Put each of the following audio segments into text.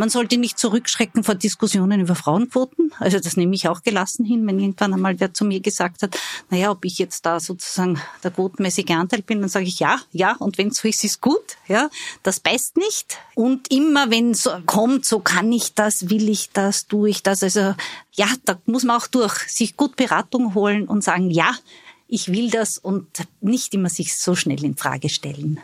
Man sollte nicht zurückschrecken vor Diskussionen über Frauenquoten. Also das nehme ich auch gelassen hin, wenn irgendwann einmal wer zu mir gesagt hat, naja, ob ich jetzt da sozusagen der quotenmäßige Anteil bin, dann sage ich ja, ja, und wenn so ist, ist gut. Ja, das beißt nicht. Und immer wenn so kommt, so kann ich das, will ich das, tue ich das. Also ja, da muss man auch durch sich gut Beratung holen und sagen, ja, ich will das und nicht immer sich so schnell in Frage stellen.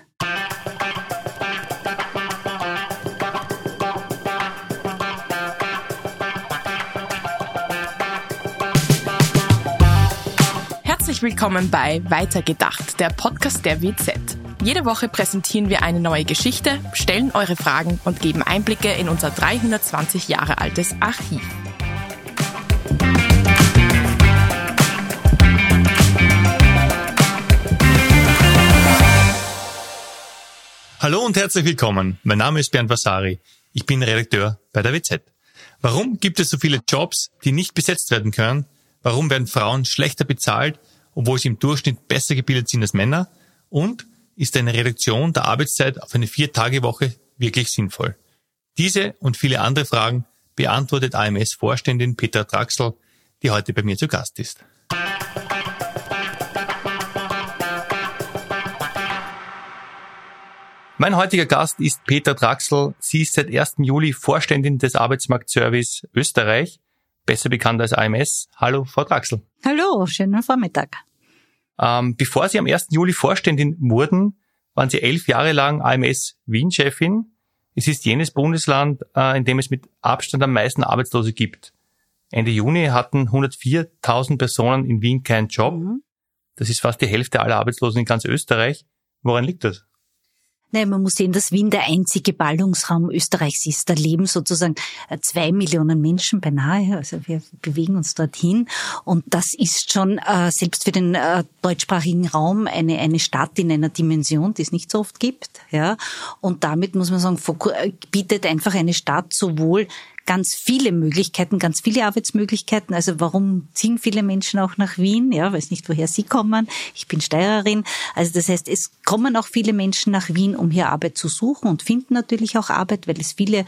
Herzlich willkommen bei Weitergedacht, der Podcast der WZ. Jede Woche präsentieren wir eine neue Geschichte, stellen eure Fragen und geben Einblicke in unser 320 Jahre altes Archiv. Hallo und herzlich willkommen. Mein Name ist Bernd Vasari. Ich bin Redakteur bei der WZ. Warum gibt es so viele Jobs, die nicht besetzt werden können? Warum werden Frauen schlechter bezahlt, obwohl sie im Durchschnitt besser gebildet sind als Männer? Und ist eine Reduktion der Arbeitszeit auf eine Vier-Tage-Woche wirklich sinnvoll? Diese und viele andere Fragen beantwortet AMS-Vorständin Petra Draxel, die heute bei mir zu Gast ist. Mein heutiger Gast ist Peter Draxel. Sie ist seit 1. Juli Vorständin des Arbeitsmarktservice Österreich, besser bekannt als AMS. Hallo, Frau Draxel. Hallo, schönen Vormittag. Ähm, bevor Sie am 1. Juli Vorständin wurden, waren Sie elf Jahre lang AMS Wien-Chefin. Es ist jenes Bundesland, äh, in dem es mit Abstand am meisten Arbeitslose gibt. Ende Juni hatten 104.000 Personen in Wien keinen Job. Mhm. Das ist fast die Hälfte aller Arbeitslosen in ganz Österreich. Woran liegt das? Nein, man muss sehen, dass Wien der einzige Ballungsraum Österreichs ist. Da leben sozusagen äh, zwei Millionen Menschen beinahe. Also wir bewegen uns dorthin. Und das ist schon äh, selbst für den äh, deutschsprachigen Raum eine, eine Stadt in einer Dimension, die es nicht so oft gibt. Ja. Und damit muss man sagen, äh, bietet einfach eine Stadt sowohl ganz viele Möglichkeiten, ganz viele Arbeitsmöglichkeiten. Also warum ziehen viele Menschen auch nach Wien? Ja, weiß nicht, woher sie kommen. Ich bin Steirerin. Also das heißt, es kommen auch viele Menschen nach Wien, um hier Arbeit zu suchen und finden natürlich auch Arbeit, weil es viele äh,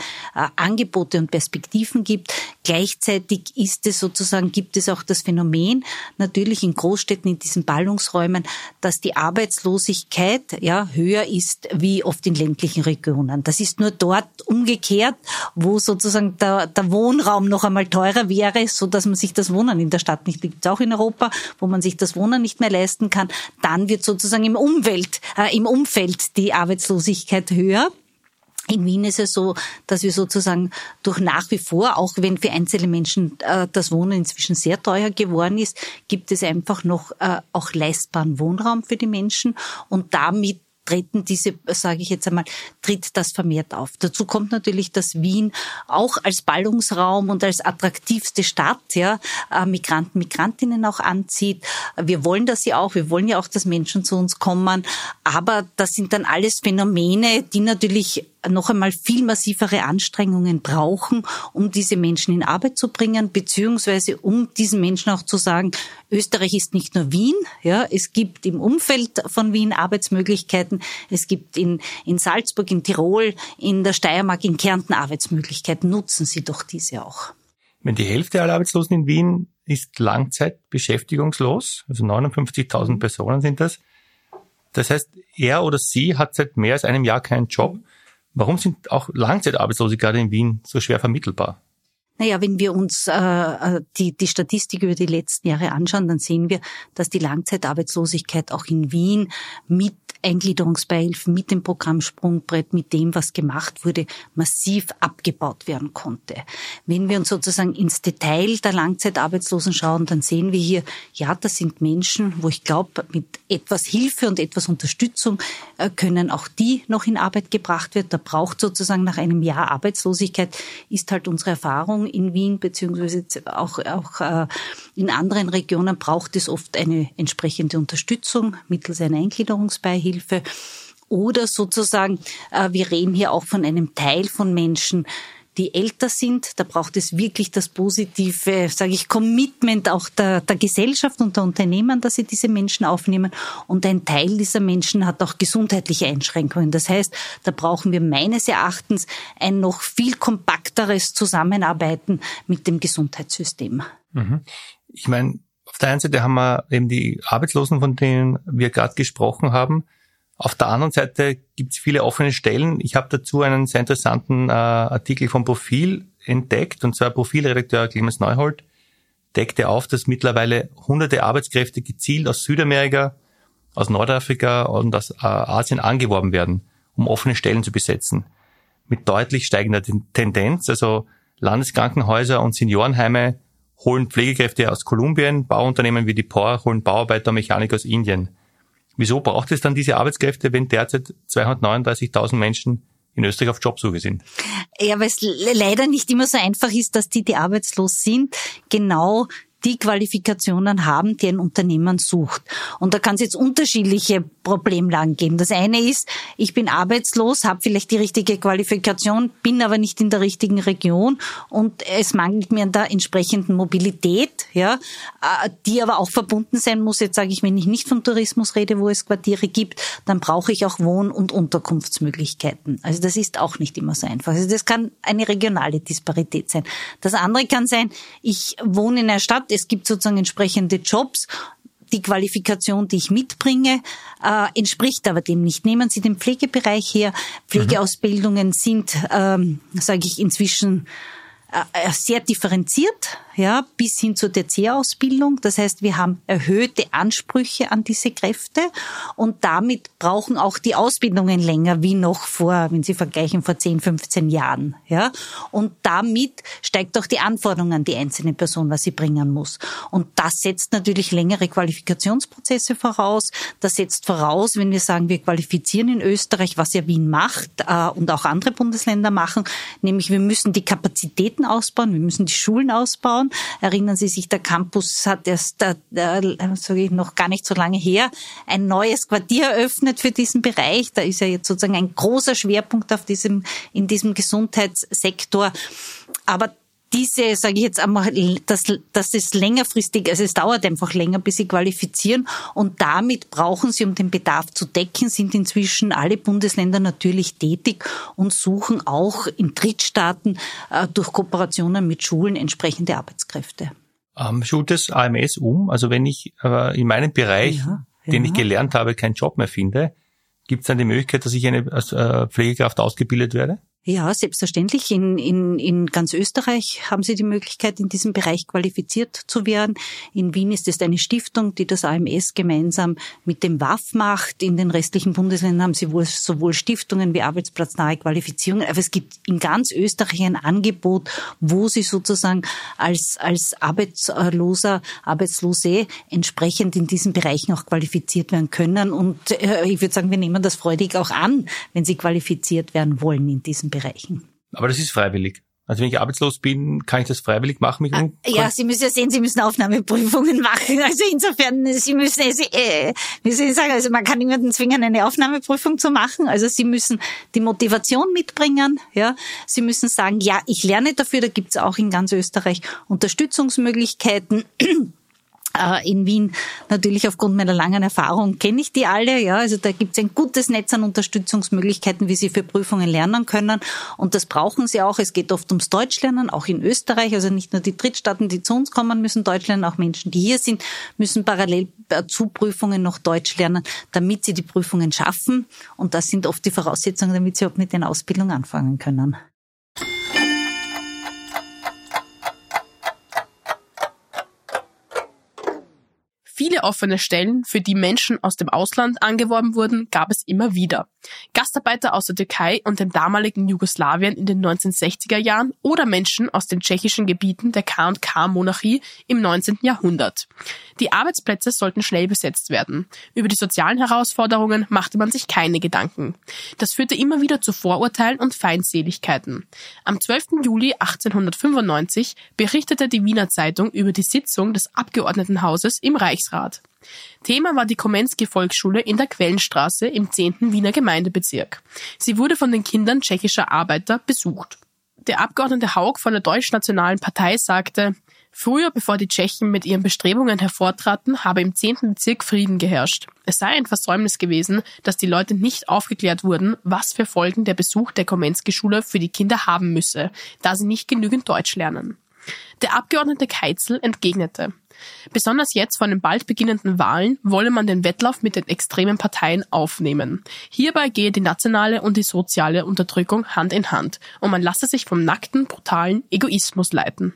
Angebote und Perspektiven gibt. Gleichzeitig ist es sozusagen, gibt es auch das Phänomen, natürlich in Großstädten, in diesen Ballungsräumen, dass die Arbeitslosigkeit ja höher ist wie oft in ländlichen Regionen. Das ist nur dort umgekehrt, wo sozusagen der der, der Wohnraum noch einmal teurer wäre, so dass man sich das Wohnen in der Stadt nicht, gibt auch in Europa, wo man sich das Wohnen nicht mehr leisten kann, dann wird sozusagen im Umwelt, äh, im Umfeld die Arbeitslosigkeit höher. In Wien ist es so, dass wir sozusagen durch nach wie vor, auch wenn für einzelne Menschen äh, das Wohnen inzwischen sehr teuer geworden ist, gibt es einfach noch äh, auch leistbaren Wohnraum für die Menschen und damit treten diese, sage ich jetzt einmal, tritt das vermehrt auf. Dazu kommt natürlich, dass Wien auch als Ballungsraum und als attraktivste Stadt ja, äh, Migranten, Migrantinnen auch anzieht. Wir wollen das ja auch, wir wollen ja auch, dass Menschen zu uns kommen, aber das sind dann alles Phänomene, die natürlich noch einmal viel massivere Anstrengungen brauchen, um diese Menschen in Arbeit zu bringen, beziehungsweise um diesen Menschen auch zu sagen, Österreich ist nicht nur Wien, ja, es gibt im Umfeld von Wien Arbeitsmöglichkeiten, es gibt in, in Salzburg, in Tirol, in der Steiermark, in Kärnten Arbeitsmöglichkeiten. Nutzen Sie doch diese auch. Wenn die Hälfte aller Arbeitslosen in Wien ist langzeitbeschäftigungslos, also 59.000 Personen sind das. Das heißt, er oder sie hat seit mehr als einem Jahr keinen Job. Warum sind auch Langzeitarbeitslose gerade in Wien so schwer vermittelbar? Naja, wenn wir uns äh, die, die Statistik über die letzten Jahre anschauen, dann sehen wir, dass die Langzeitarbeitslosigkeit auch in Wien mit Eingliederungsbeihilfen, mit dem Programm Sprungbrett, mit dem, was gemacht wurde, massiv abgebaut werden konnte. Wenn wir uns sozusagen ins Detail der Langzeitarbeitslosen schauen, dann sehen wir hier, ja, das sind Menschen, wo ich glaube, mit etwas Hilfe und etwas Unterstützung äh, können auch die noch in Arbeit gebracht werden. Da braucht sozusagen nach einem Jahr Arbeitslosigkeit, ist halt unsere Erfahrung in Wien beziehungsweise auch, auch äh, in anderen Regionen braucht es oft eine entsprechende Unterstützung mittels einer Eingliederungsbeihilfe. Hilfe. Oder sozusagen, äh, wir reden hier auch von einem Teil von Menschen, die älter sind. Da braucht es wirklich das positive, sage ich, Commitment auch der, der Gesellschaft und der Unternehmen, dass sie diese Menschen aufnehmen. Und ein Teil dieser Menschen hat auch gesundheitliche Einschränkungen. Das heißt, da brauchen wir meines Erachtens ein noch viel kompakteres Zusammenarbeiten mit dem Gesundheitssystem. Mhm. Ich meine, auf der einen Seite haben wir eben die Arbeitslosen, von denen wir gerade gesprochen haben. Auf der anderen Seite gibt es viele offene Stellen. Ich habe dazu einen sehr interessanten äh, Artikel vom Profil entdeckt, und zwar Profilredakteur Clemens Neuhold deckte auf, dass mittlerweile hunderte Arbeitskräfte gezielt aus Südamerika, aus Nordafrika und aus äh, Asien angeworben werden, um offene Stellen zu besetzen. Mit deutlich steigender Tendenz. Also Landeskrankenhäuser und Seniorenheime holen Pflegekräfte aus Kolumbien, Bauunternehmen wie die POR holen Bauarbeiter und Mechaniker aus Indien. Wieso braucht es dann diese Arbeitskräfte, wenn derzeit 239.000 Menschen in Österreich auf Jobsuche sind? Ja, weil es leider nicht immer so einfach ist, dass die, die arbeitslos sind, genau die Qualifikationen haben, die ein Unternehmen sucht. Und da kann es jetzt unterschiedliche Problemlagen geben. Das eine ist, ich bin arbeitslos, habe vielleicht die richtige Qualifikation, bin aber nicht in der richtigen Region und es mangelt mir an der entsprechenden Mobilität, ja, äh, die aber auch verbunden sein muss. Jetzt sage ich, wenn ich nicht vom Tourismus rede, wo es Quartiere gibt, dann brauche ich auch Wohn- und Unterkunftsmöglichkeiten. Also das ist auch nicht immer so einfach. Also das kann eine regionale Disparität sein. Das andere kann sein, ich wohne in einer Stadt, es gibt sozusagen entsprechende Jobs die Qualifikation, die ich mitbringe, äh, entspricht aber dem nicht. Nehmen Sie den Pflegebereich her. Pflegeausbildungen sind, ähm, sage ich, inzwischen äh, sehr differenziert ja, bis hin zur TC-Ausbildung. Das heißt, wir haben erhöhte Ansprüche an diese Kräfte und damit brauchen auch die Ausbildungen länger wie noch vor, wenn Sie vergleichen, vor 10, 15 Jahren. Ja, und damit steigt auch die Anforderung an die einzelne Person, was sie bringen muss. Und das setzt natürlich längere Qualifikationsprozesse voraus. Das setzt voraus, wenn wir sagen, wir qualifizieren in Österreich, was ja Wien macht äh, und auch andere Bundesländer machen, nämlich wir müssen die Kapazitäten ausbauen, wir müssen die Schulen ausbauen Erinnern Sie sich, der Campus hat erst, äh, sage ich, noch gar nicht so lange her, ein neues Quartier eröffnet für diesen Bereich. Da ist ja jetzt sozusagen ein großer Schwerpunkt auf diesem, in diesem Gesundheitssektor. Aber diese, sage ich jetzt einmal, das, das ist längerfristig, also es dauert einfach länger, bis sie qualifizieren und damit brauchen sie, um den Bedarf zu decken, sind inzwischen alle Bundesländer natürlich tätig und suchen auch in Drittstaaten äh, durch Kooperationen mit Schulen entsprechende Arbeitskräfte. Ähm, schult das AMS um? Also wenn ich äh, in meinem Bereich, ja, ja. den ich gelernt habe, keinen Job mehr finde, gibt es dann die Möglichkeit, dass ich eine als äh, Pflegekraft ausgebildet werde? Ja, selbstverständlich. In, in, in ganz Österreich haben Sie die Möglichkeit, in diesem Bereich qualifiziert zu werden. In Wien ist es eine Stiftung, die das AMS gemeinsam mit dem WAF macht. In den restlichen Bundesländern haben Sie wohl sowohl Stiftungen wie arbeitsplatznahe Qualifizierungen. Aber es gibt in ganz Österreich ein Angebot, wo Sie sozusagen als, als Arbeitsloser, Arbeitslose entsprechend in diesen Bereichen auch qualifiziert werden können. Und äh, ich würde sagen, wir nehmen das freudig auch an, wenn Sie qualifiziert werden wollen in diesem Bereich. Bereichen. Aber das ist freiwillig. Also wenn ich arbeitslos bin, kann ich das freiwillig machen? Mich ah, ja, Sie müssen ja sehen, Sie müssen Aufnahmeprüfungen machen. Also insofern, Sie müssen, äh, wie soll ich sagen, also man kann niemanden zwingen, eine Aufnahmeprüfung zu machen. Also Sie müssen die Motivation mitbringen. Ja, Sie müssen sagen, ja, ich lerne dafür. Da gibt's auch in ganz Österreich Unterstützungsmöglichkeiten. Äh, in Wien natürlich aufgrund meiner langen Erfahrung kenne ich die alle. Ja, also da gibt es ein gutes Netz an Unterstützungsmöglichkeiten, wie sie für Prüfungen lernen können. Und das brauchen sie auch. Es geht oft ums Deutschlernen, auch in Österreich. Also nicht nur die Drittstaaten, die zu uns kommen, müssen Deutsch lernen. Auch Menschen, die hier sind, müssen parallel äh, zu Prüfungen noch Deutsch lernen, damit sie die Prüfungen schaffen. Und das sind oft die Voraussetzungen, damit sie auch mit den Ausbildungen anfangen können. Viele offene Stellen, für die Menschen aus dem Ausland angeworben wurden, gab es immer wieder. Gastarbeiter aus der Türkei und dem damaligen Jugoslawien in den 1960er Jahren oder Menschen aus den tschechischen Gebieten der K&K-Monarchie im 19. Jahrhundert. Die Arbeitsplätze sollten schnell besetzt werden. Über die sozialen Herausforderungen machte man sich keine Gedanken. Das führte immer wieder zu Vorurteilen und Feindseligkeiten. Am 12. Juli 1895 berichtete die Wiener Zeitung über die Sitzung des Abgeordnetenhauses im Reichs Betriebsrat. Thema war die Komensky-Volksschule in der Quellenstraße im 10. Wiener Gemeindebezirk. Sie wurde von den Kindern tschechischer Arbeiter besucht. Der Abgeordnete Haug von der Deutschnationalen Partei sagte, Früher, bevor die Tschechen mit ihren Bestrebungen hervortraten, habe im 10. Bezirk Frieden geherrscht. Es sei ein Versäumnis gewesen, dass die Leute nicht aufgeklärt wurden, was für Folgen der Besuch der Komensky-Schule für die Kinder haben müsse, da sie nicht genügend Deutsch lernen. Der Abgeordnete Keitzel entgegnete, Besonders jetzt vor den bald beginnenden Wahlen wolle man den Wettlauf mit den extremen Parteien aufnehmen. Hierbei gehe die nationale und die soziale Unterdrückung Hand in Hand und man lasse sich vom nackten, brutalen Egoismus leiten.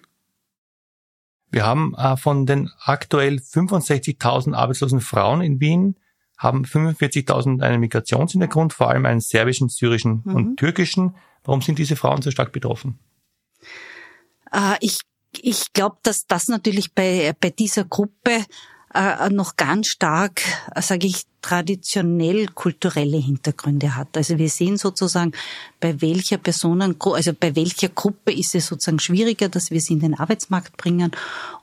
Wir haben äh, von den aktuell 65.000 arbeitslosen Frauen in Wien haben 45.000 einen Migrationshintergrund, vor allem einen serbischen, syrischen mhm. und türkischen. Warum sind diese Frauen so stark betroffen? Äh, ich ich glaube, dass das natürlich bei, bei dieser Gruppe äh, noch ganz stark, äh, sage ich, traditionell kulturelle Hintergründe hat. Also wir sehen sozusagen, bei welcher Personen, also bei welcher Gruppe ist es sozusagen schwieriger, dass wir sie in den Arbeitsmarkt bringen.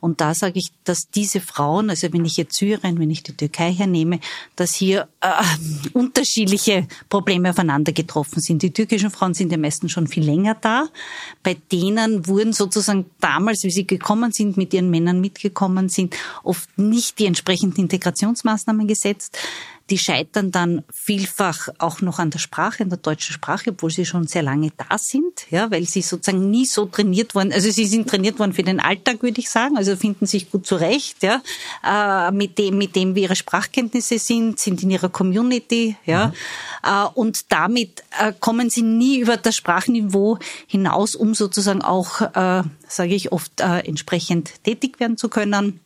Und da sage ich, dass diese Frauen, also wenn ich jetzt Syrien, wenn ich die Türkei hernehme, dass hier äh, unterschiedliche Probleme aufeinander getroffen sind. Die türkischen Frauen sind ja meistens schon viel länger da. Bei denen wurden sozusagen damals, wie sie gekommen sind, mit ihren Männern mitgekommen sind, oft nicht die entsprechenden Integrationsmaßnahmen gesetzt die scheitern dann vielfach auch noch an der Sprache, an der deutschen Sprache, obwohl sie schon sehr lange da sind, ja, weil sie sozusagen nie so trainiert worden, also sie sind trainiert worden für den Alltag, würde ich sagen, also finden sich gut zurecht, ja, äh, mit dem, mit dem, wie ihre Sprachkenntnisse sind, sind in ihrer Community, ja, mhm. äh, und damit äh, kommen sie nie über das Sprachniveau hinaus, um sozusagen auch, sage ich oft, entsprechend tätig werden zu können.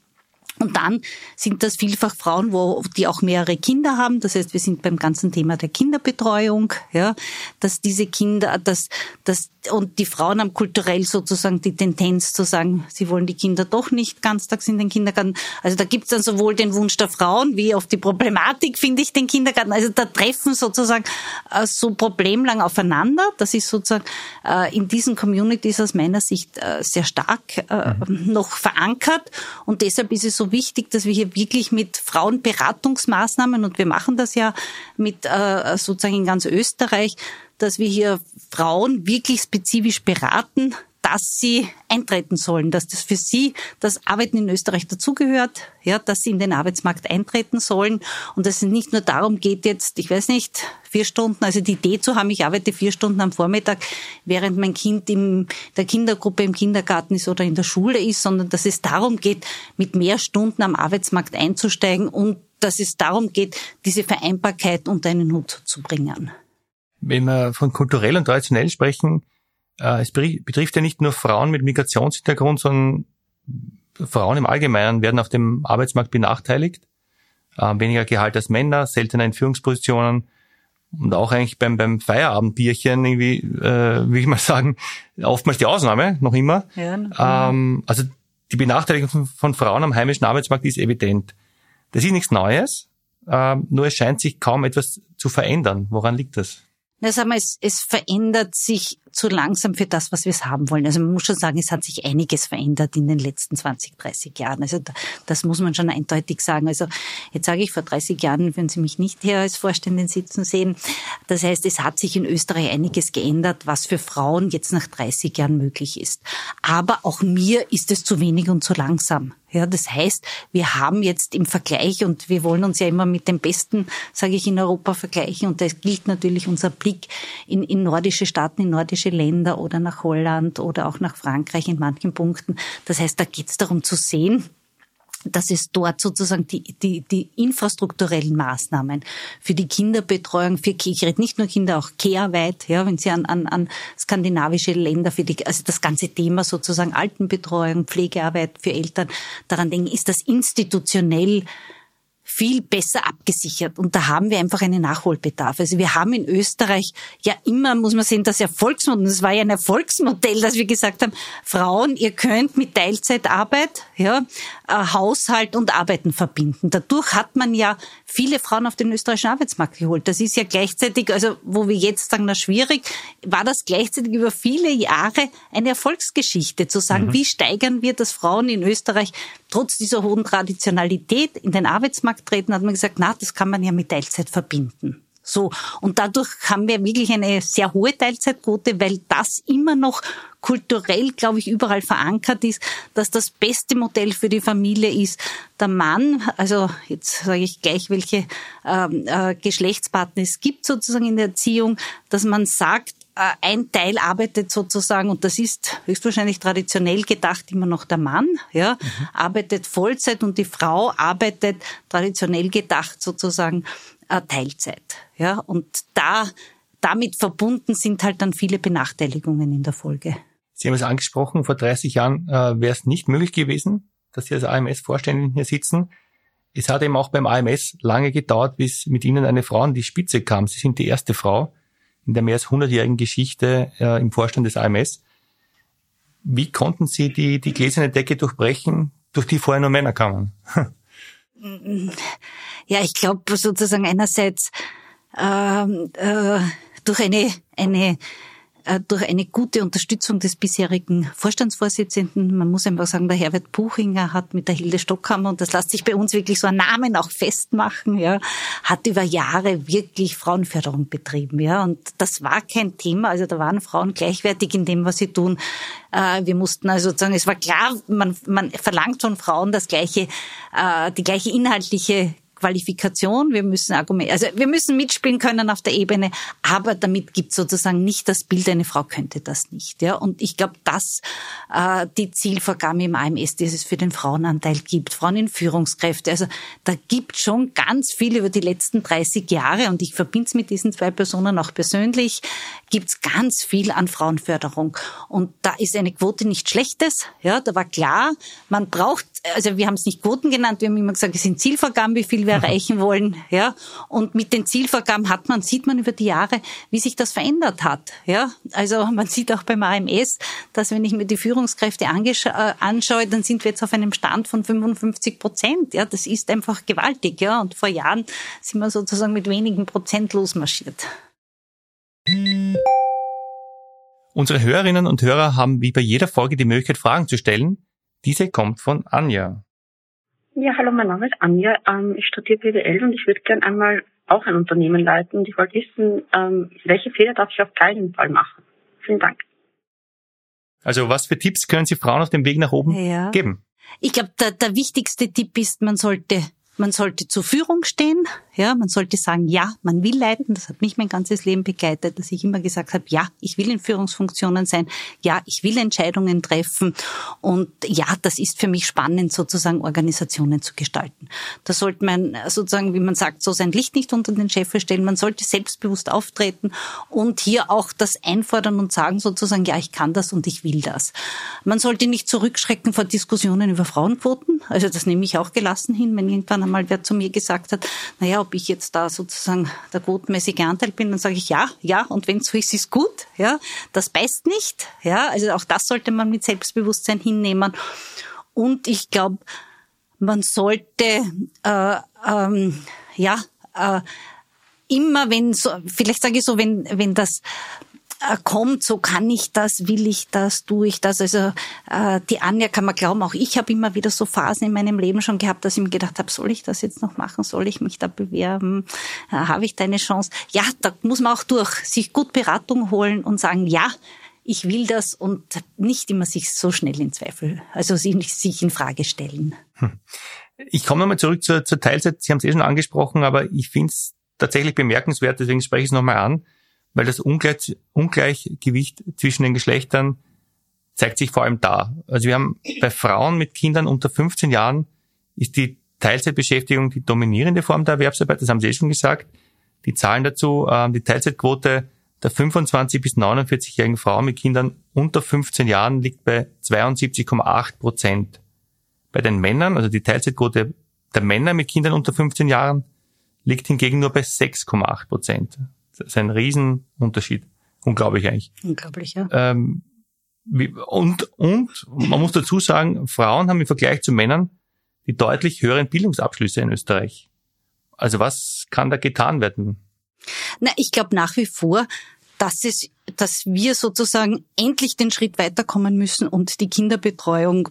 Und dann sind das vielfach Frauen, wo, die auch mehrere Kinder haben. Das heißt, wir sind beim ganzen Thema der Kinderbetreuung, ja, dass diese Kinder, dass, dass, und die Frauen haben kulturell sozusagen die Tendenz zu sagen, sie wollen die Kinder doch nicht ganztags in den Kindergarten. Also da gibt's dann sowohl den Wunsch der Frauen wie auch die Problematik, finde ich, den Kindergarten. Also da treffen sozusagen äh, so problemlang aufeinander. Das ist sozusagen äh, in diesen Communities aus meiner Sicht äh, sehr stark äh, mhm. noch verankert. Und deshalb ist es so wichtig, dass wir hier wirklich mit Frauenberatungsmaßnahmen, und wir machen das ja mit äh, sozusagen in ganz Österreich, dass wir hier Frauen wirklich spezifisch beraten, dass sie eintreten sollen, dass das für sie das Arbeiten in Österreich dazugehört, ja, dass sie in den Arbeitsmarkt eintreten sollen und dass es nicht nur darum geht jetzt, ich weiß nicht, vier Stunden, also die Idee zu haben, ich arbeite vier Stunden am Vormittag, während mein Kind in der Kindergruppe im Kindergarten ist oder in der Schule ist, sondern dass es darum geht, mit mehr Stunden am Arbeitsmarkt einzusteigen und dass es darum geht, diese Vereinbarkeit unter einen Hut zu bringen. Wenn wir von kulturell und traditionell sprechen, äh, es betrifft ja nicht nur Frauen mit Migrationshintergrund, sondern Frauen im Allgemeinen werden auf dem Arbeitsmarkt benachteiligt. Äh, weniger Gehalt als Männer, seltener in Führungspositionen und auch eigentlich beim, beim Feierabendbierchen irgendwie, äh, will ich mal sagen, oftmals die Ausnahme, noch immer. Ja, ähm, also die Benachteiligung von, von, Frauen am heimischen Arbeitsmarkt ist evident. Das ist nichts Neues, äh, nur es scheint sich kaum etwas zu verändern. Woran liegt das? Na, sagen wir, es, es verändert sich zu langsam für das, was wir haben wollen. Also man muss schon sagen, es hat sich einiges verändert in den letzten 20, 30 Jahren. Also das muss man schon eindeutig sagen. Also jetzt sage ich, vor 30 Jahren würden Sie mich nicht hier als Vorständin sitzen sehen. Das heißt, es hat sich in Österreich einiges geändert, was für Frauen jetzt nach 30 Jahren möglich ist. Aber auch mir ist es zu wenig und zu langsam. Ja, das heißt, wir haben jetzt im Vergleich und wir wollen uns ja immer mit dem Besten, sage ich, in Europa vergleichen und da gilt natürlich unser Blick in, in nordische Staaten, in nordische Länder oder nach Holland oder auch nach Frankreich in manchen Punkten. Das heißt, da geht es darum zu sehen, dass es dort sozusagen die, die, die infrastrukturellen Maßnahmen für die Kinderbetreuung, für ich rede nicht nur Kinder, auch Care-weit, ja, wenn Sie an, an, an skandinavische Länder für die, also das ganze Thema sozusagen Altenbetreuung, Pflegearbeit für Eltern, daran denken, ist das institutionell viel besser abgesichert. Und da haben wir einfach einen Nachholbedarf. Also wir haben in Österreich ja immer, muss man sehen, das Erfolgsmodell, das war ja ein Erfolgsmodell, dass wir gesagt haben, Frauen, ihr könnt mit Teilzeitarbeit, ja, äh, Haushalt und Arbeiten verbinden. Dadurch hat man ja viele Frauen auf den österreichischen Arbeitsmarkt geholt. Das ist ja gleichzeitig, also wo wir jetzt sagen, na schwierig, war das gleichzeitig über viele Jahre eine Erfolgsgeschichte, zu sagen, mhm. wie steigern wir, dass Frauen in Österreich trotz dieser hohen Traditionalität in den Arbeitsmarkt treten, hat man gesagt, na, das kann man ja mit Teilzeit verbinden. So. Und dadurch haben wir wirklich eine sehr hohe Teilzeitquote, weil das immer noch kulturell, glaube ich, überall verankert ist, dass das beste Modell für die Familie ist, der Mann, also jetzt sage ich gleich, welche ähm, äh, Geschlechtspartner es gibt sozusagen in der Erziehung, dass man sagt, äh, ein Teil arbeitet sozusagen, und das ist höchstwahrscheinlich traditionell gedacht immer noch der Mann, ja, mhm. arbeitet Vollzeit und die Frau arbeitet traditionell gedacht sozusagen Teilzeit, ja, und da damit verbunden sind halt dann viele Benachteiligungen in der Folge. Sie haben es angesprochen, vor 30 Jahren äh, wäre es nicht möglich gewesen, dass Sie als AMS-Vorständin hier sitzen. Es hat eben auch beim AMS lange gedauert, bis mit Ihnen eine Frau an die Spitze kam. Sie sind die erste Frau in der mehr als 100-jährigen Geschichte äh, im Vorstand des AMS. Wie konnten Sie die, die gläserne Decke durchbrechen, durch die vorher nur Männer kamen? ja, ich glaube sozusagen einerseits äh, äh, durch eine, eine äh, durch eine gute Unterstützung des bisherigen Vorstandsvorsitzenden. Man muss einfach sagen, der Herbert Buchinger hat mit der Hilde Stockhammer, und das lässt sich bei uns wirklich so ein Namen auch festmachen, ja, hat über Jahre wirklich Frauenförderung betrieben, ja, und das war kein Thema. Also da waren Frauen gleichwertig in dem, was sie tun. Äh, wir mussten also sagen, es war klar, man, man verlangt von Frauen das gleiche, äh, die gleiche inhaltliche Qualifikation, wir müssen Argument, also wir müssen mitspielen können auf der Ebene, aber damit gibt sozusagen nicht das Bild, eine Frau könnte das nicht. Ja? Und ich glaube, dass äh, die Zielvorgabe im AMS, die es für den Frauenanteil gibt, Frauen in Führungskräfte, also da gibt schon ganz viel über die letzten 30 Jahre und ich verbinde es mit diesen zwei Personen auch persönlich, gibt es ganz viel an Frauenförderung. Und da ist eine Quote nicht schlechtes. Ja, da war klar, man braucht, also wir haben es nicht Quoten genannt, wir haben immer gesagt, es sind Zielvorgaben, wie viel wir erreichen wollen. Ja, und mit den Zielvorgaben hat man, sieht man über die Jahre, wie sich das verändert hat. Ja, also man sieht auch beim AMS, dass wenn ich mir die Führungskräfte äh, anschaue, dann sind wir jetzt auf einem Stand von 55 Prozent. Ja, das ist einfach gewaltig. Ja, und vor Jahren sind wir sozusagen mit wenigen Prozent losmarschiert. Unsere Hörerinnen und Hörer haben wie bei jeder Folge die Möglichkeit, Fragen zu stellen. Diese kommt von Anja. Ja, hallo, mein Name ist Anja. Ähm, ich studiere BWL und ich würde gerne einmal auch ein Unternehmen leiten. Und ich wollte wissen, ähm, welche Fehler darf ich auf keinen Fall machen? Vielen Dank. Also was für Tipps können Sie Frauen auf dem Weg nach oben ja. geben? Ich glaube, der, der wichtigste Tipp ist, man sollte man sollte zur Führung stehen, ja, man sollte sagen, ja, man will leiten. Das hat mich mein ganzes Leben begleitet, dass ich immer gesagt habe, ja, ich will in Führungsfunktionen sein, ja, ich will Entscheidungen treffen und ja, das ist für mich spannend, sozusagen Organisationen zu gestalten. Da sollte man sozusagen, wie man sagt, so sein Licht nicht unter den Scheffel stellen. Man sollte selbstbewusst auftreten und hier auch das einfordern und sagen sozusagen, ja, ich kann das und ich will das. Man sollte nicht zurückschrecken vor Diskussionen über Frauenquoten. Also das nehme ich auch gelassen hin, wenn irgendwann einmal wer zu mir gesagt hat, naja, ob ich jetzt da sozusagen der quotenmäßige Anteil bin, dann sage ich ja, ja, und wenn es so ist, ist gut, ja, das beißt nicht, ja, also auch das sollte man mit Selbstbewusstsein hinnehmen. Und ich glaube, man sollte, äh, ähm, ja, äh, immer wenn so, vielleicht sage ich so, wenn, wenn das kommt, so kann ich das, will ich das, tue ich das. Also äh, die Anja kann man glauben, auch ich habe immer wieder so Phasen in meinem Leben schon gehabt, dass ich mir gedacht habe, soll ich das jetzt noch machen, soll ich mich da bewerben, äh, habe ich da eine Chance? Ja, da muss man auch durch, sich gut Beratung holen und sagen, ja, ich will das und nicht immer sich so schnell in Zweifel, also sich in Frage stellen. Hm. Ich komme nochmal zurück zur, zur Teilzeit. Sie haben es eh schon angesprochen, aber ich finde es tatsächlich bemerkenswert, deswegen spreche ich es nochmal an weil das Ungleich, Ungleichgewicht zwischen den Geschlechtern zeigt sich vor allem da. Also wir haben bei Frauen mit Kindern unter 15 Jahren ist die Teilzeitbeschäftigung die dominierende Form der Erwerbsarbeit, das haben Sie eh schon gesagt. Die Zahlen dazu, äh, die Teilzeitquote der 25 bis 49-jährigen Frauen mit Kindern unter 15 Jahren liegt bei 72,8 Prozent. Bei den Männern, also die Teilzeitquote der Männer mit Kindern unter 15 Jahren, liegt hingegen nur bei 6,8 Prozent. Das ist ein Riesenunterschied. Unglaublich eigentlich. Unglaublich, ja. Ähm, und, und man muss dazu sagen, Frauen haben im Vergleich zu Männern die deutlich höheren Bildungsabschlüsse in Österreich. Also was kann da getan werden? Na, ich glaube nach wie vor, dass es, dass wir sozusagen endlich den Schritt weiterkommen müssen und die Kinderbetreuung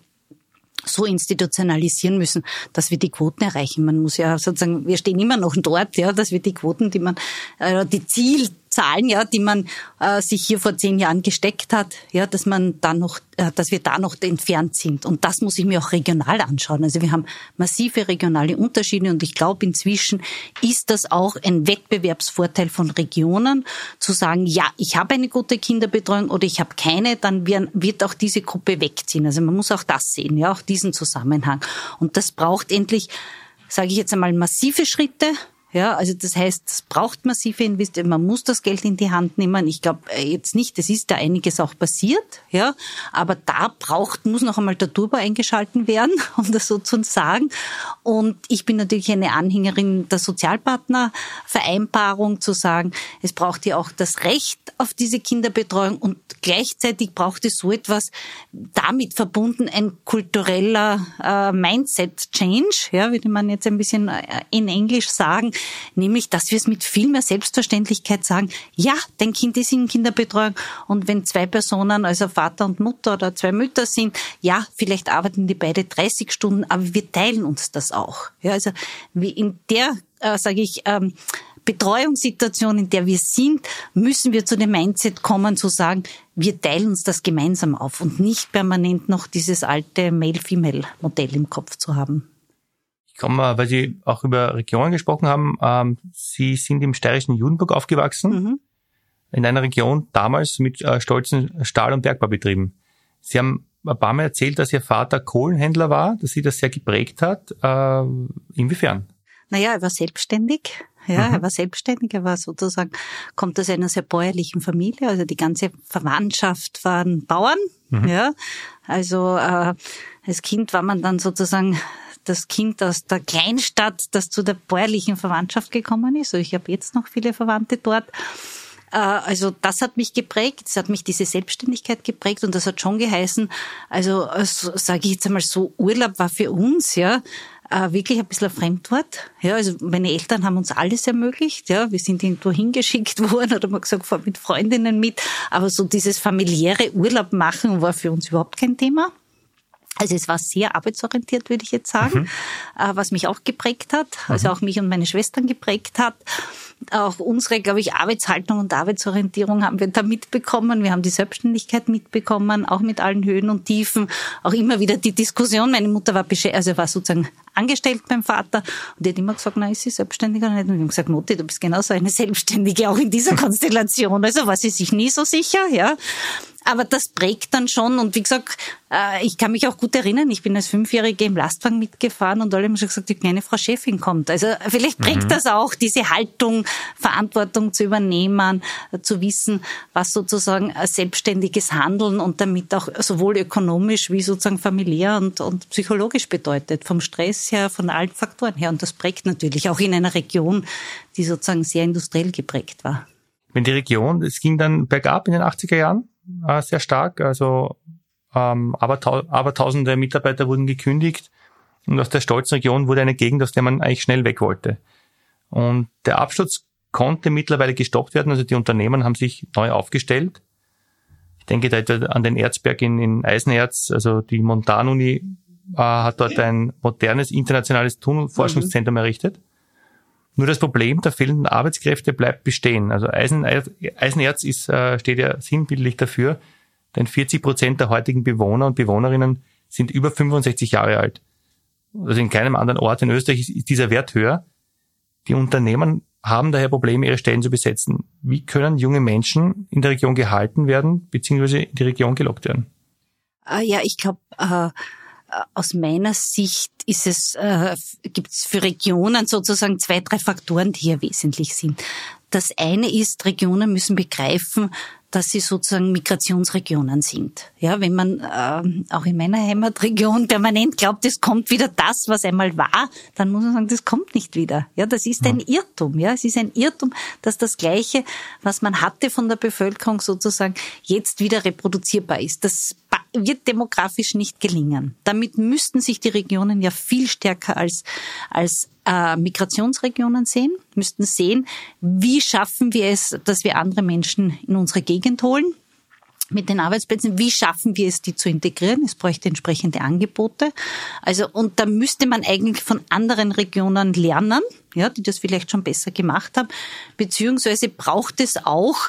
so institutionalisieren müssen, dass wir die Quoten erreichen. Man muss ja sozusagen, wir stehen immer noch dort, ja, dass wir die Quoten, die man, äh, die Ziel, Zahlen, ja, die man äh, sich hier vor zehn Jahren gesteckt hat, ja, dass man da noch, äh, dass wir da noch entfernt sind. Und das muss ich mir auch regional anschauen. Also wir haben massive regionale Unterschiede und ich glaube, inzwischen ist das auch ein Wettbewerbsvorteil von Regionen, zu sagen, ja, ich habe eine gute Kinderbetreuung oder ich habe keine, dann wird auch diese Gruppe wegziehen. Also man muss auch das sehen, ja, auch diesen Zusammenhang. Und das braucht endlich, sage ich jetzt einmal, massive Schritte ja, also das heißt, es braucht massive Investitionen. Man muss das Geld in die Hand nehmen. Ich glaube äh, jetzt nicht, es ist da einiges auch passiert, ja, aber da braucht, muss noch einmal der Turbo eingeschalten werden, um das so zu sagen. Und ich bin natürlich eine Anhängerin der Sozialpartnervereinbarung zu sagen, es braucht ja auch das Recht auf diese Kinderbetreuung und gleichzeitig braucht es so etwas damit verbunden ein kultureller äh, Mindset Change, ja, würde man jetzt ein bisschen äh, in Englisch sagen, nämlich, dass wir es mit viel mehr Selbstverständlichkeit sagen, ja, dein Kind ist in Kinderbetreuung und wenn zwei Personen, also Vater und Mutter oder zwei Mütter sind, ja, vielleicht arbeiten die beide 30 Stunden, aber wir teilen uns das auch. Ja, also wie in der, äh, sage ich, ähm, Betreuungssituation, in der wir sind, müssen wir zu dem Mindset kommen, zu sagen, wir teilen uns das gemeinsam auf und nicht permanent noch dieses alte Male-Female-Modell im Kopf zu haben. Ich komme, weil Sie auch über Regionen gesprochen haben. Ähm, Sie sind im steirischen Judenburg aufgewachsen, mhm. in einer Region damals mit äh, stolzen Stahl- und Bergbaubetrieben. Sie haben ein paar Mal erzählt, dass Ihr Vater Kohlenhändler war, dass Sie das sehr geprägt hat. Äh, inwiefern? Naja, er war selbstständig. Ja, mhm. er war selbstständig, er war sozusagen, kommt aus einer sehr bäuerlichen Familie, also die ganze Verwandtschaft waren Bauern, mhm. ja. Also äh, als Kind war man dann sozusagen das Kind aus der Kleinstadt, das zu der bäuerlichen Verwandtschaft gekommen ist. Also ich habe jetzt noch viele Verwandte dort. Äh, also das hat mich geprägt, das hat mich diese Selbstständigkeit geprägt und das hat schon geheißen, also sage ich jetzt einmal so, Urlaub war für uns, ja, äh, wirklich ein bisschen ein Fremdwort. Ja, also meine Eltern haben uns alles ermöglicht. Ja, wir sind irgendwo hingeschickt worden oder mal gesagt, fahr mit Freundinnen mit. Aber so dieses familiäre Urlaub machen war für uns überhaupt kein Thema. Also es war sehr arbeitsorientiert, würde ich jetzt sagen, mhm. Äh, was mich auch geprägt hat, also mhm. auch mich und meine Schwestern geprägt hat. Auch unsere, glaube ich, Arbeitshaltung und Arbeitsorientierung haben wir da mitbekommen. Wir haben die Selbstständigkeit mitbekommen, auch mit allen Höhen und Tiefen. Auch immer wieder die Diskussion. Meine Mutter war, also war sozusagen angestellt beim Vater und die hat immer gesagt, na, ist sie selbstständig oder nicht? Und ich habe gesagt, Mutti, du bist genauso eine Selbstständige, auch in dieser Konstellation. Also war sie sich nie so sicher, ja aber das prägt dann schon. Und wie gesagt, äh, ich kann mich auch gut erinnern, ich bin als Fünfjährige im Lastwagen mitgefahren und alle haben schon gesagt, die kleine Frau Chefin kommt. Also vielleicht prägt mhm. das auch diese Haltung, Verantwortung zu übernehmen, zu wissen, was sozusagen selbstständiges Handeln und damit auch sowohl ökonomisch wie sozusagen familiär und, und psychologisch bedeutet. Vom Stress her, von allen Faktoren her. Und das prägt natürlich auch in einer Region, die sozusagen sehr industriell geprägt war. Wenn die Region, es ging dann bergab in den 80er Jahren? äh, sehr stark. Also ähm, aber, aber tausende Mitarbeiter wurden gekündigt und aus der stolzen Region wurde eine Gegend, aus der man eigentlich schnell weg wollte. Und der Absturz konnte mittlerweile gestoppt werden. Also die Unternehmen haben sich neu aufgestellt. Ich denke da etwa an den Erzberg in, in Eisenerz. Also die Montanuni äh, hat dort ein modernes internationales Tunnelforschungszentrum mhm. errichtet. Nur das Problem der fehlenden Arbeitskräfte bleibt bestehen. Also Eisenerz, Eisenerz ist, äh, steht ja sinnbildlich dafür, denn 40 Prozent der heutigen Bewohner und Bewohnerinnen sind über 65 Jahre alt. Also in keinem anderen Ort in Österreich ist dieser Wert höher. Die Unternehmen haben daher Probleme, ihre Stellen zu besetzen. Wie können junge Menschen in der Region gehalten werden, beziehungsweise in die Region gelockt werden? Ah, ja, ich glaube, äh aus meiner Sicht ist es, äh, gibt es für Regionen sozusagen zwei, drei Faktoren, die hier wesentlich sind. Das eine ist, Regionen müssen begreifen, dass sie sozusagen Migrationsregionen sind. Ja, wenn man äh, auch in meiner Heimatregion permanent glaubt, es kommt wieder das, was einmal war, dann muss man sagen, das kommt nicht wieder. Ja, das ist ein Irrtum. Ja, es ist ein Irrtum, dass das Gleiche, was man hatte von der Bevölkerung sozusagen, jetzt wieder reproduzierbar ist. Das wird demografisch nicht gelingen. Damit müssten sich die Regionen ja viel stärker als, als äh, Migrationsregionen sehen, müssten sehen, wie schaffen wir es, dass wir andere Menschen in unsere Gegend holen. mit den Arbeitsplätzen. Wie schaffen wir es, die zu integrieren? Es bräuchte entsprechende Angebote. Also, und da müsste man eigentlich von anderen Regionen lernen, ja, die das vielleicht schon besser gemacht haben. Beziehungsweise braucht es auch,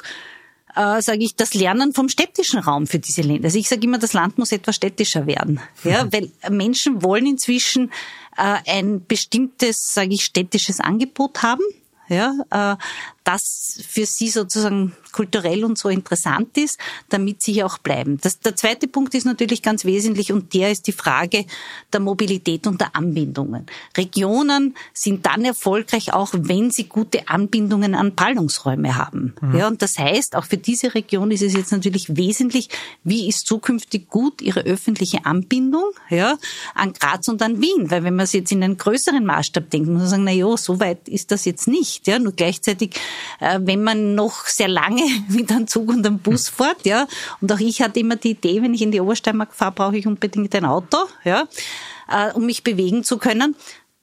äh, sage ich, das Lernen vom städtischen Raum für diese Länder. Also ich sage immer, das Land muss etwas städtischer werden, ja, weil Menschen wollen inzwischen äh, ein bestimmtes, sage ich, städtisches Angebot haben ja, äh, das für sie sozusagen kulturell und so interessant ist, damit sie hier auch bleiben. Das, der zweite Punkt ist natürlich ganz wesentlich und der ist die Frage der Mobilität und der Anbindungen. Regionen sind dann erfolgreich auch, wenn sie gute Anbindungen an Ballungsräume haben. Mhm. Ja, und das heißt, auch für diese Region ist es jetzt natürlich wesentlich, wie ist zukünftig gut ihre öffentliche Anbindung, ja, an Graz und an Wien. Weil wenn man es jetzt in einen größeren Maßstab denkt, muss man sagen, na ja, so weit ist das jetzt nicht, ja, nur gleichzeitig äh, wenn man noch sehr lange mit einem Zug und einem Bus fährt, ja. Und auch ich hatte immer die Idee, wenn ich in die Obersteiermark fahre, brauche ich unbedingt ein Auto, ja, äh, um mich bewegen zu können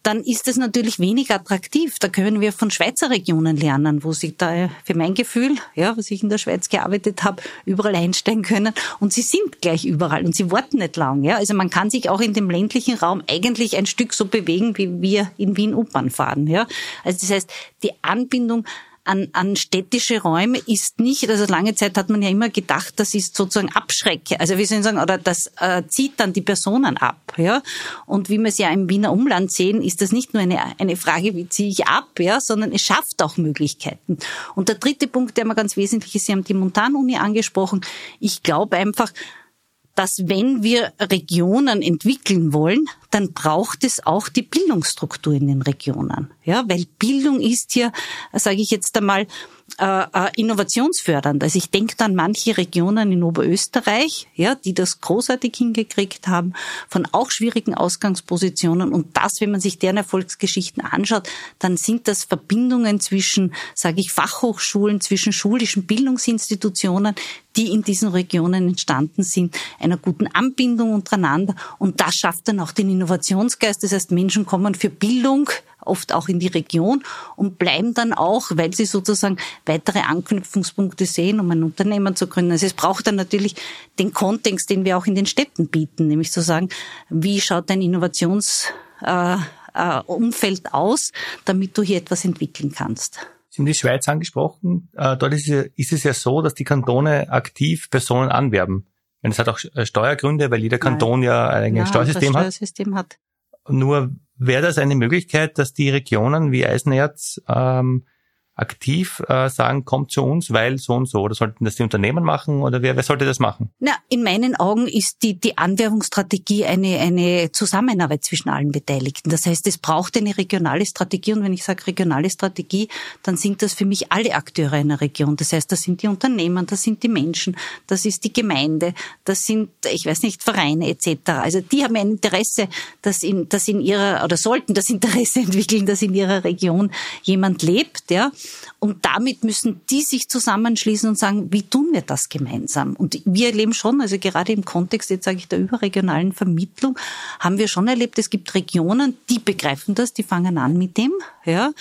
dann ist es natürlich wenig attraktiv. Da können wir von Schweizer Regionen lernen, wo sie da für mein Gefühl, ja, was ich in der Schweiz gearbeitet habe, überall einsteigen können. Und sie sind gleich überall und sie warten nicht lang. Ja. Also man kann sich auch in dem ländlichen Raum eigentlich ein Stück so bewegen, wie wir in Wien U-Bahn fahren. Ja. Also das heißt, die Anbindung an, an städtische Räume ist nicht, also lange Zeit hat man ja immer gedacht, das ist sozusagen Abschrecke, also wie soll ich sagen, oder das äh, zieht dann die Personen ab, ja. Und wie wir es ja im Wiener Umland sehen, ist das nicht nur eine, eine Frage, wie ziehe ich ab, ja, sondern es schafft auch Möglichkeiten. Und der dritte Punkt, der mir ganz wesentlich ist, Sie haben die Montanuni angesprochen. Ich glaube einfach, dass wenn wir Regionen entwickeln wollen, dann braucht es auch die Bildungsstruktur in den Regionen. Ja, weil Bildung ist hier, sage ich jetzt einmal, innovationsfördernd. Also ich denke an manche Regionen in Oberösterreich, ja, die das großartig hingekriegt haben, von auch schwierigen Ausgangspositionen. Und das, wenn man sich deren Erfolgsgeschichten anschaut, dann sind das Verbindungen zwischen, sage ich, Fachhochschulen, zwischen schulischen Bildungsinstitutionen, die in diesen Regionen entstanden sind, einer guten Anbindung untereinander. Und das schafft dann auch den Innovationsgeist. Das heißt, Menschen kommen für Bildung oft auch in die Region und bleiben dann auch, weil sie sozusagen weitere Anknüpfungspunkte sehen, um ein Unternehmen zu gründen. Also es braucht dann natürlich den Kontext, den wir auch in den Städten bieten, nämlich zu sagen, wie schaut dein Innovationsumfeld äh, äh, aus, damit du hier etwas entwickeln kannst. Sie haben die Schweiz angesprochen. Äh, dort ist es ja so, dass die Kantone aktiv Personen anwerben. Es hat auch Steuergründe, weil jeder Kanton Nein. ja ein eigenes Steuersystem, Steuersystem hat. Nur wäre das eine Möglichkeit, dass die Regionen wie Eisenerz ähm, aktiv äh, sagen, kommt zu uns, weil so und so? Oder sollten das die Unternehmen machen oder wer, wer sollte das machen? Na, in meinen Augen ist die, die Anwerbungsstrategie eine, eine Zusammenarbeit zwischen allen Beteiligten. Das heißt, es braucht eine regionale Strategie und wenn ich sage regionale Strategie, dann sind das für mich alle Akteure einer Region. Das heißt, das sind die Unternehmen, das sind die Menschen, das ist die Gemeinde, das sind, ich weiß nicht, Vereine etc. Also die haben ein Interesse, dass in, dass in ihrer, oder sollten das Interesse entwickeln, dass in ihrer Region jemand lebt, ja. Und damit müssen die sich zusammenschließen und sagen, wie tun wir das gemeinsam? Und wir erleben schon, also gerade im Kontext, jetzt sage ich, der überregionalen Vermittlung, haben wir schon erlebt, es gibt Regionen, die begreifen das, die fangen an mit dem, ja.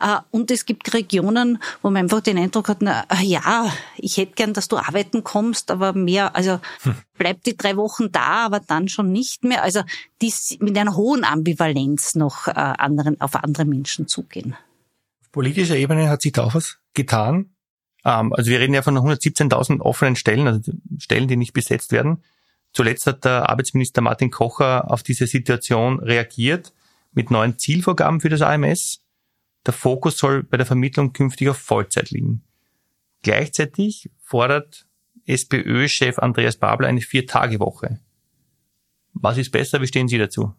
Äh, und es gibt Regionen, wo man einfach den Eindruck hat, na, äh, ja, ich hätte gern, dass du arbeiten kommst, aber mehr, also hm. bleib die drei Wochen da, aber dann schon nicht mehr. Also die mit einer hohen Ambivalenz noch äh, anderen, auf andere Menschen zugehen politischer Ebene hat sich da auch was getan. Ähm, also wir reden ja von 117.000 offenen Stellen, also Stellen, die nicht besetzt werden. Zuletzt hat der Arbeitsminister Martin Kocher auf diese Situation reagiert mit neuen Zielvorgaben für das AMS. Der Fokus soll bei der Vermittlung künftig auf Vollzeit liegen. Gleichzeitig fordert SPÖ-Chef Andreas Babler eine Vier-Tage-Woche. Was ist besser? Wie stehen Sie dazu?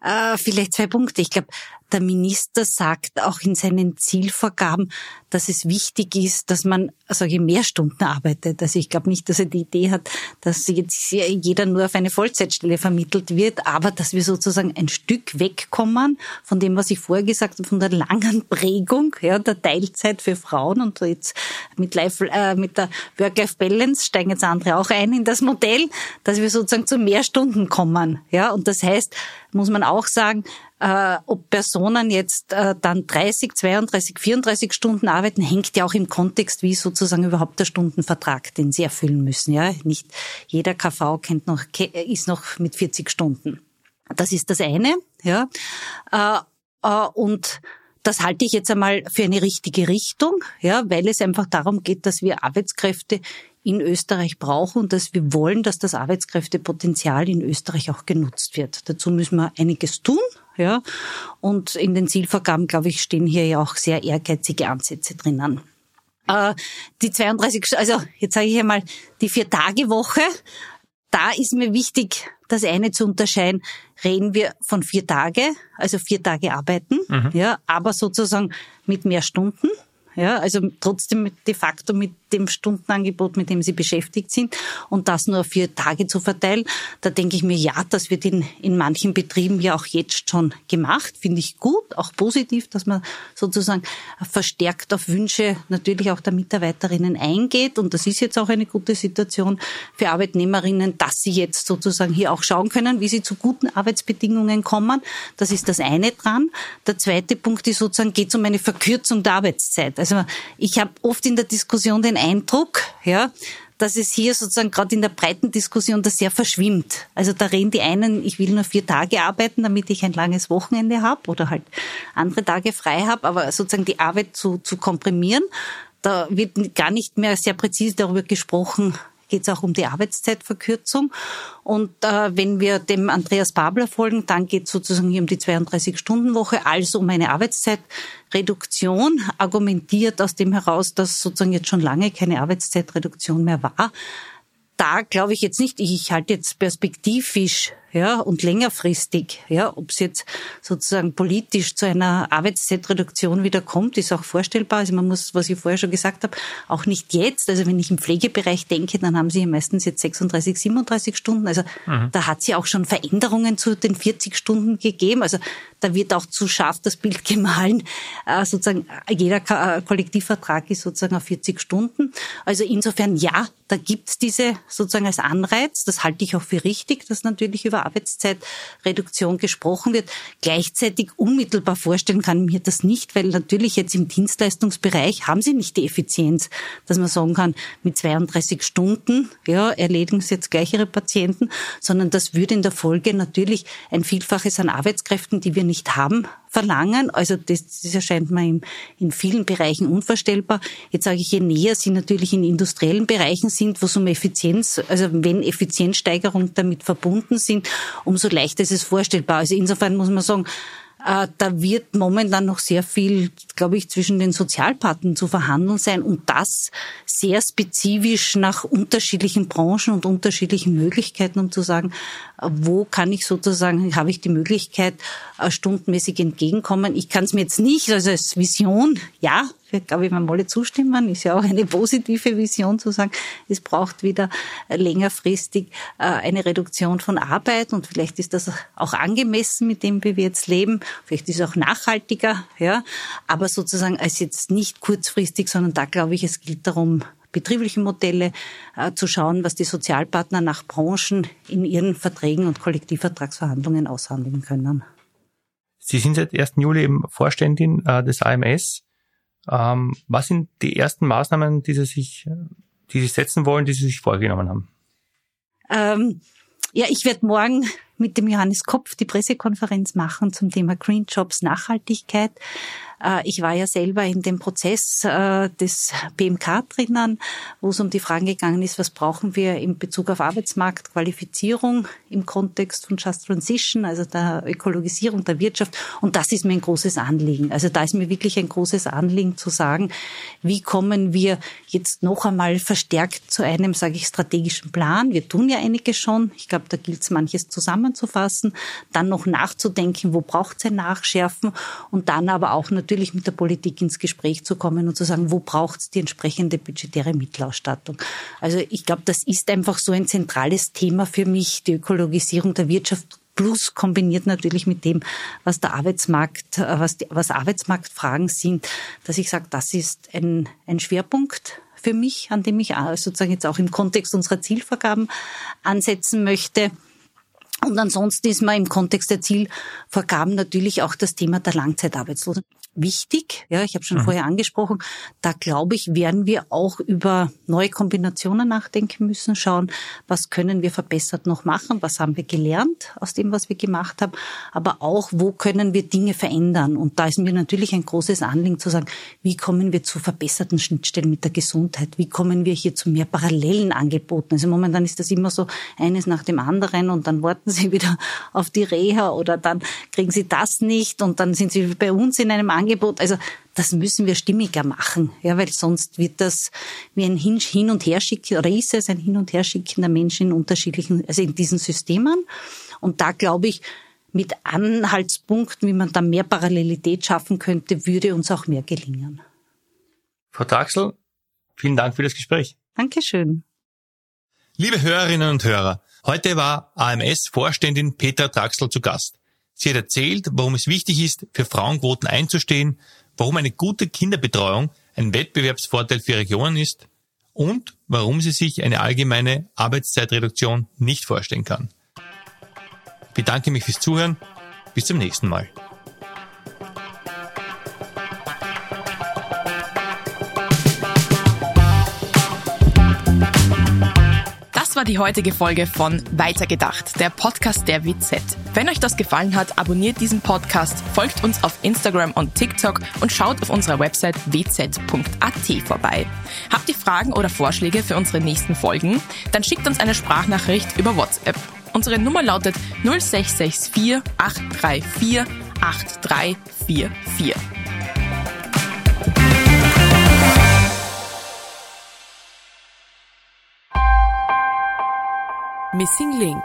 Äh, vielleicht zwei Punkte. Ich glaube, der Minister sagt auch in seinen Zielvorgaben, dass es wichtig ist, dass man, sage ich, mehr Stunden arbeitet. Also ich glaube nicht, dass er die Idee hat, dass jetzt jeder nur auf eine Vollzeitstelle vermittelt wird, aber dass wir sozusagen ein Stück wegkommen von dem, was ich vorher gesagt habe, von der langen Prägung, ja, der Teilzeit für Frauen und jetzt mit, Life, äh, mit der Work-Life-Balance steigen jetzt andere auch ein in das Modell, dass wir sozusagen zu mehr Stunden kommen. Ja, und das heißt, muss man auch sagen, Äh, ob Personen jetzt äh, dann 30, 32, 34 Stunden arbeiten, hängt ja auch im Kontext, wie sozusagen überhaupt der Stundenvertrag, den sie erfüllen müssen. Ja, nicht jeder KV kennt noch, ist noch mit 40 Stunden. Das ist das eine. Ja, äh, äh, und das halte ich jetzt einmal für eine richtige Richtung, ja, weil es einfach darum geht, dass wir Arbeitskräfte in Österreich brauchen und dass wir wollen, dass das Arbeitskräftepotenzial in Österreich auch genutzt wird. Dazu müssen wir einiges tun, ja. Und in den Zielvorgaben, glaube ich, stehen hier ja auch sehr ehrgeizige Ansätze drinnen. Äh, die 32, also jetzt sage ich einmal die Vier-Tage-Woche. Da ist mir wichtig, das eine zu unterscheiden. Reden wir von vier Tage, also vier Tage arbeiten, mhm. ja, aber sozusagen mit mehr Stunden. Ja, also trotzdem de facto mit dem Stundenangebot, mit dem sie beschäftigt sind und das nur auf vier Tage zu verteilen. Da denke ich mir, ja, das wird in, in manchen Betrieben ja auch jetzt schon gemacht. Finde ich gut, auch positiv, dass man sozusagen verstärkt auf Wünsche natürlich auch der Mitarbeiterinnen eingeht. Und das ist jetzt auch eine gute Situation für Arbeitnehmerinnen, dass sie jetzt sozusagen hier auch schauen können, wie sie zu guten Arbeitsbedingungen kommen. Das ist das eine dran. Der zweite Punkt ist sozusagen, geht es um eine Verkürzung der Arbeitszeit. Also ich habe oft in der Diskussion den Eindruck, ja, dass es hier sozusagen gerade in der breiten Diskussion das sehr verschwimmt. Also da reden die einen, ich will nur vier Tage arbeiten, damit ich ein langes Wochenende habe oder halt andere Tage frei habe, aber sozusagen die Arbeit zu, zu komprimieren. Da wird gar nicht mehr sehr präzise darüber gesprochen, geht es auch um die Arbeitszeitverkürzung. Und äh, wenn wir dem Andreas Babler folgen, dann geht es sozusagen hier um die 32-Stunden-Woche, also um eine Arbeitszeitreduktion, argumentiert aus dem heraus, dass sozusagen jetzt schon lange keine Arbeitszeitreduktion mehr war. Da glaube ich jetzt nicht, ich, ich halte jetzt perspektivisch ja, und längerfristig, ja, ob es jetzt sozusagen politisch zu einer Arbeitszeitreduktion wieder kommt, ist auch vorstellbar. Also man muss, was ich vorher schon gesagt habe, auch nicht jetzt. Also wenn ich im Pflegebereich denke, dann haben sie ja meistens jetzt 36, 37 Stunden. Also mhm. da hat ja auch schon Veränderungen zu den 40 Stunden gegeben. Also da wird auch zu scharf das Bild gemahlen. Äh, sozusagen jeder äh, Kollektivvertrag ist sozusagen auf 40 Stunden. Also insofern ja, da gibt's diese sozusagen als Anreiz. Das halte ich auch für richtig, dass natürlich über Arbeitszeitreduktion gesprochen wird. Gleichzeitig unmittelbar vorstellen kann ich mir das nicht, weil natürlich jetzt im Dienstleistungsbereich haben sie nicht die Effizienz, dass man sagen kann, mit 32 Stunden ja, erledigen sie jetzt gleich ihre Patienten, sondern das würde in der Folge natürlich ein Vielfaches an Arbeitskräften, die wir nicht haben, verlangen. Also das, das erscheint mir in, in vielen Bereichen unvorstellbar. Jetzt sage ich, je näher Sie natürlich in industriellen Bereichen sind, wo es um Effizienz, also wenn Effizienzsteigerung damit verbunden sind, umso leichter ist es vorstellbar. Also insofern muss man sagen, da wird momentan noch sehr viel, glaube ich, zwischen den Sozialpartnern zu verhandeln sein und das sehr spezifisch nach unterschiedlichen Branchen und unterschiedlichen Möglichkeiten, um zu sagen, äh, wo kann ich sozusagen, habe ich die Möglichkeit, äh, stundenmäßig entgegenkommen. Ich kann es mir jetzt nicht, also als Vision, ja, wird, glaube ich, man alle zustimmen, ist ja auch eine positive Vision zu sagen, es braucht wieder längerfristig äh, eine Reduktion von Arbeit und vielleicht ist das auch angemessen mit dem, wir jetzt leben. Vielleicht ist es auch nachhaltiger, ja. Aber sozusagen als jetzt nicht kurzfristig, sondern da glaube ich, es gilt darum, betriebliche Modelle äh, zu schauen, was die Sozialpartner nach Branchen in ihren Verträgen und Kollektivvertragsverhandlungen aushandeln können. Sie sind seit 1. Juli eben Vorständin äh, des AMS. Ähm, was sind die ersten Maßnahmen, die Sie sich, die Sie setzen wollen, die Sie sich vorgenommen haben? Ähm, ja, ich werde morgen mit dem Johannes Kopf die Pressekonferenz machen zum Thema Green Jobs Nachhaltigkeit. Äh, ich war ja selber in dem Prozess äh, des BMK drinnen, wo es um die Fragen gegangen ist, was brauchen wir in Bezug auf Arbeitsmarktqualifizierung im Kontext von Just Transition, also der Ökologisierung der Wirtschaft. Und das ist mir ein großes Anliegen. Also da ist mir wirklich ein großes Anliegen zu sagen, wie kommen wir jetzt noch einmal verstärkt zu einem, sage ich, strategischen Plan. Wir tun ja einige schon. Ich glaube, da gilt es manches zusammenzufassen, dann noch nachzudenken, wo braucht es ein Nachschärfen und dann aber auch natürlich natürlich mit der Politik ins Gespräch zu kommen und zu sagen, wo braucht es die entsprechende budgetäre Mittelausstattung. Also ich glaube, das ist einfach so ein zentrales Thema für mich, die Ökologisierung der Wirtschaft plus kombiniert natürlich mit dem, was der Arbeitsmarkt, äh, was, die, was Arbeitsmarktfragen sind, dass ich sage, das ist ein, ein Schwerpunkt für mich, an dem ich äh, sozusagen jetzt auch im Kontext unserer Zielvergaben ansetzen möchte. Und ansonsten ist mir im Kontext der Zielvorgaben natürlich auch das Thema der Langzeitarbeitslosen wichtig. Ja, ich habe schon mhm. vorher angesprochen. Da glaube ich, werden wir auch über neue Kombinationen nachdenken müssen, schauen, was können wir verbessert noch machen, was haben wir gelernt aus dem, was wir gemacht haben, aber auch, wo können wir Dinge verändern. Und da ist mir natürlich ein großes Anliegen zu sagen, wie kommen wir zu verbesserten Schnittstellen mit der Gesundheit? Wie kommen wir hier zu mehr parallelen Angeboten? Also momentan ist das immer so eines nach dem anderen und dann warten Sie wieder auf die Reha oder dann kriegen Sie das nicht und dann sind Sie bei uns in einem Angebot. Also das müssen wir stimmiger machen, ja, weil sonst wird das wie ein Hin und Herschicken, oder ist es ein Hin und Herschicken der Menschen in unterschiedlichen, also in diesen Systemen. Und da glaube ich, mit Anhaltspunkten, wie man da mehr Parallelität schaffen könnte, würde uns auch mehr gelingen. Frau Traxel, vielen Dank für das Gespräch. Dankeschön. Liebe Hörerinnen und Hörer, heute war AMS-Vorständin Petra Traxel zu Gast. Sie hat erzählt, warum es wichtig ist, für Frauenquoten einzustehen, warum eine gute Kinderbetreuung ein Wettbewerbsvorteil für Regionen ist und warum sie sich eine allgemeine Arbeitszeitreduktion nicht vorstellen kann. Ich bedanke mich fürs Zuhören. Bis zum nächsten Mal. War die heutige Folge von Weitergedacht, der Podcast der WZ. Wenn euch das gefallen hat, abonniert diesen Podcast, folgt uns auf Instagram und TikTok und schaut auf unserer Website wz.at vorbei. Habt ihr Fragen oder Vorschläge für unsere nächsten Folgen? Dann schickt uns eine Sprachnachricht über WhatsApp. Unsere Nummer lautet 0664 834 8344. Missing Link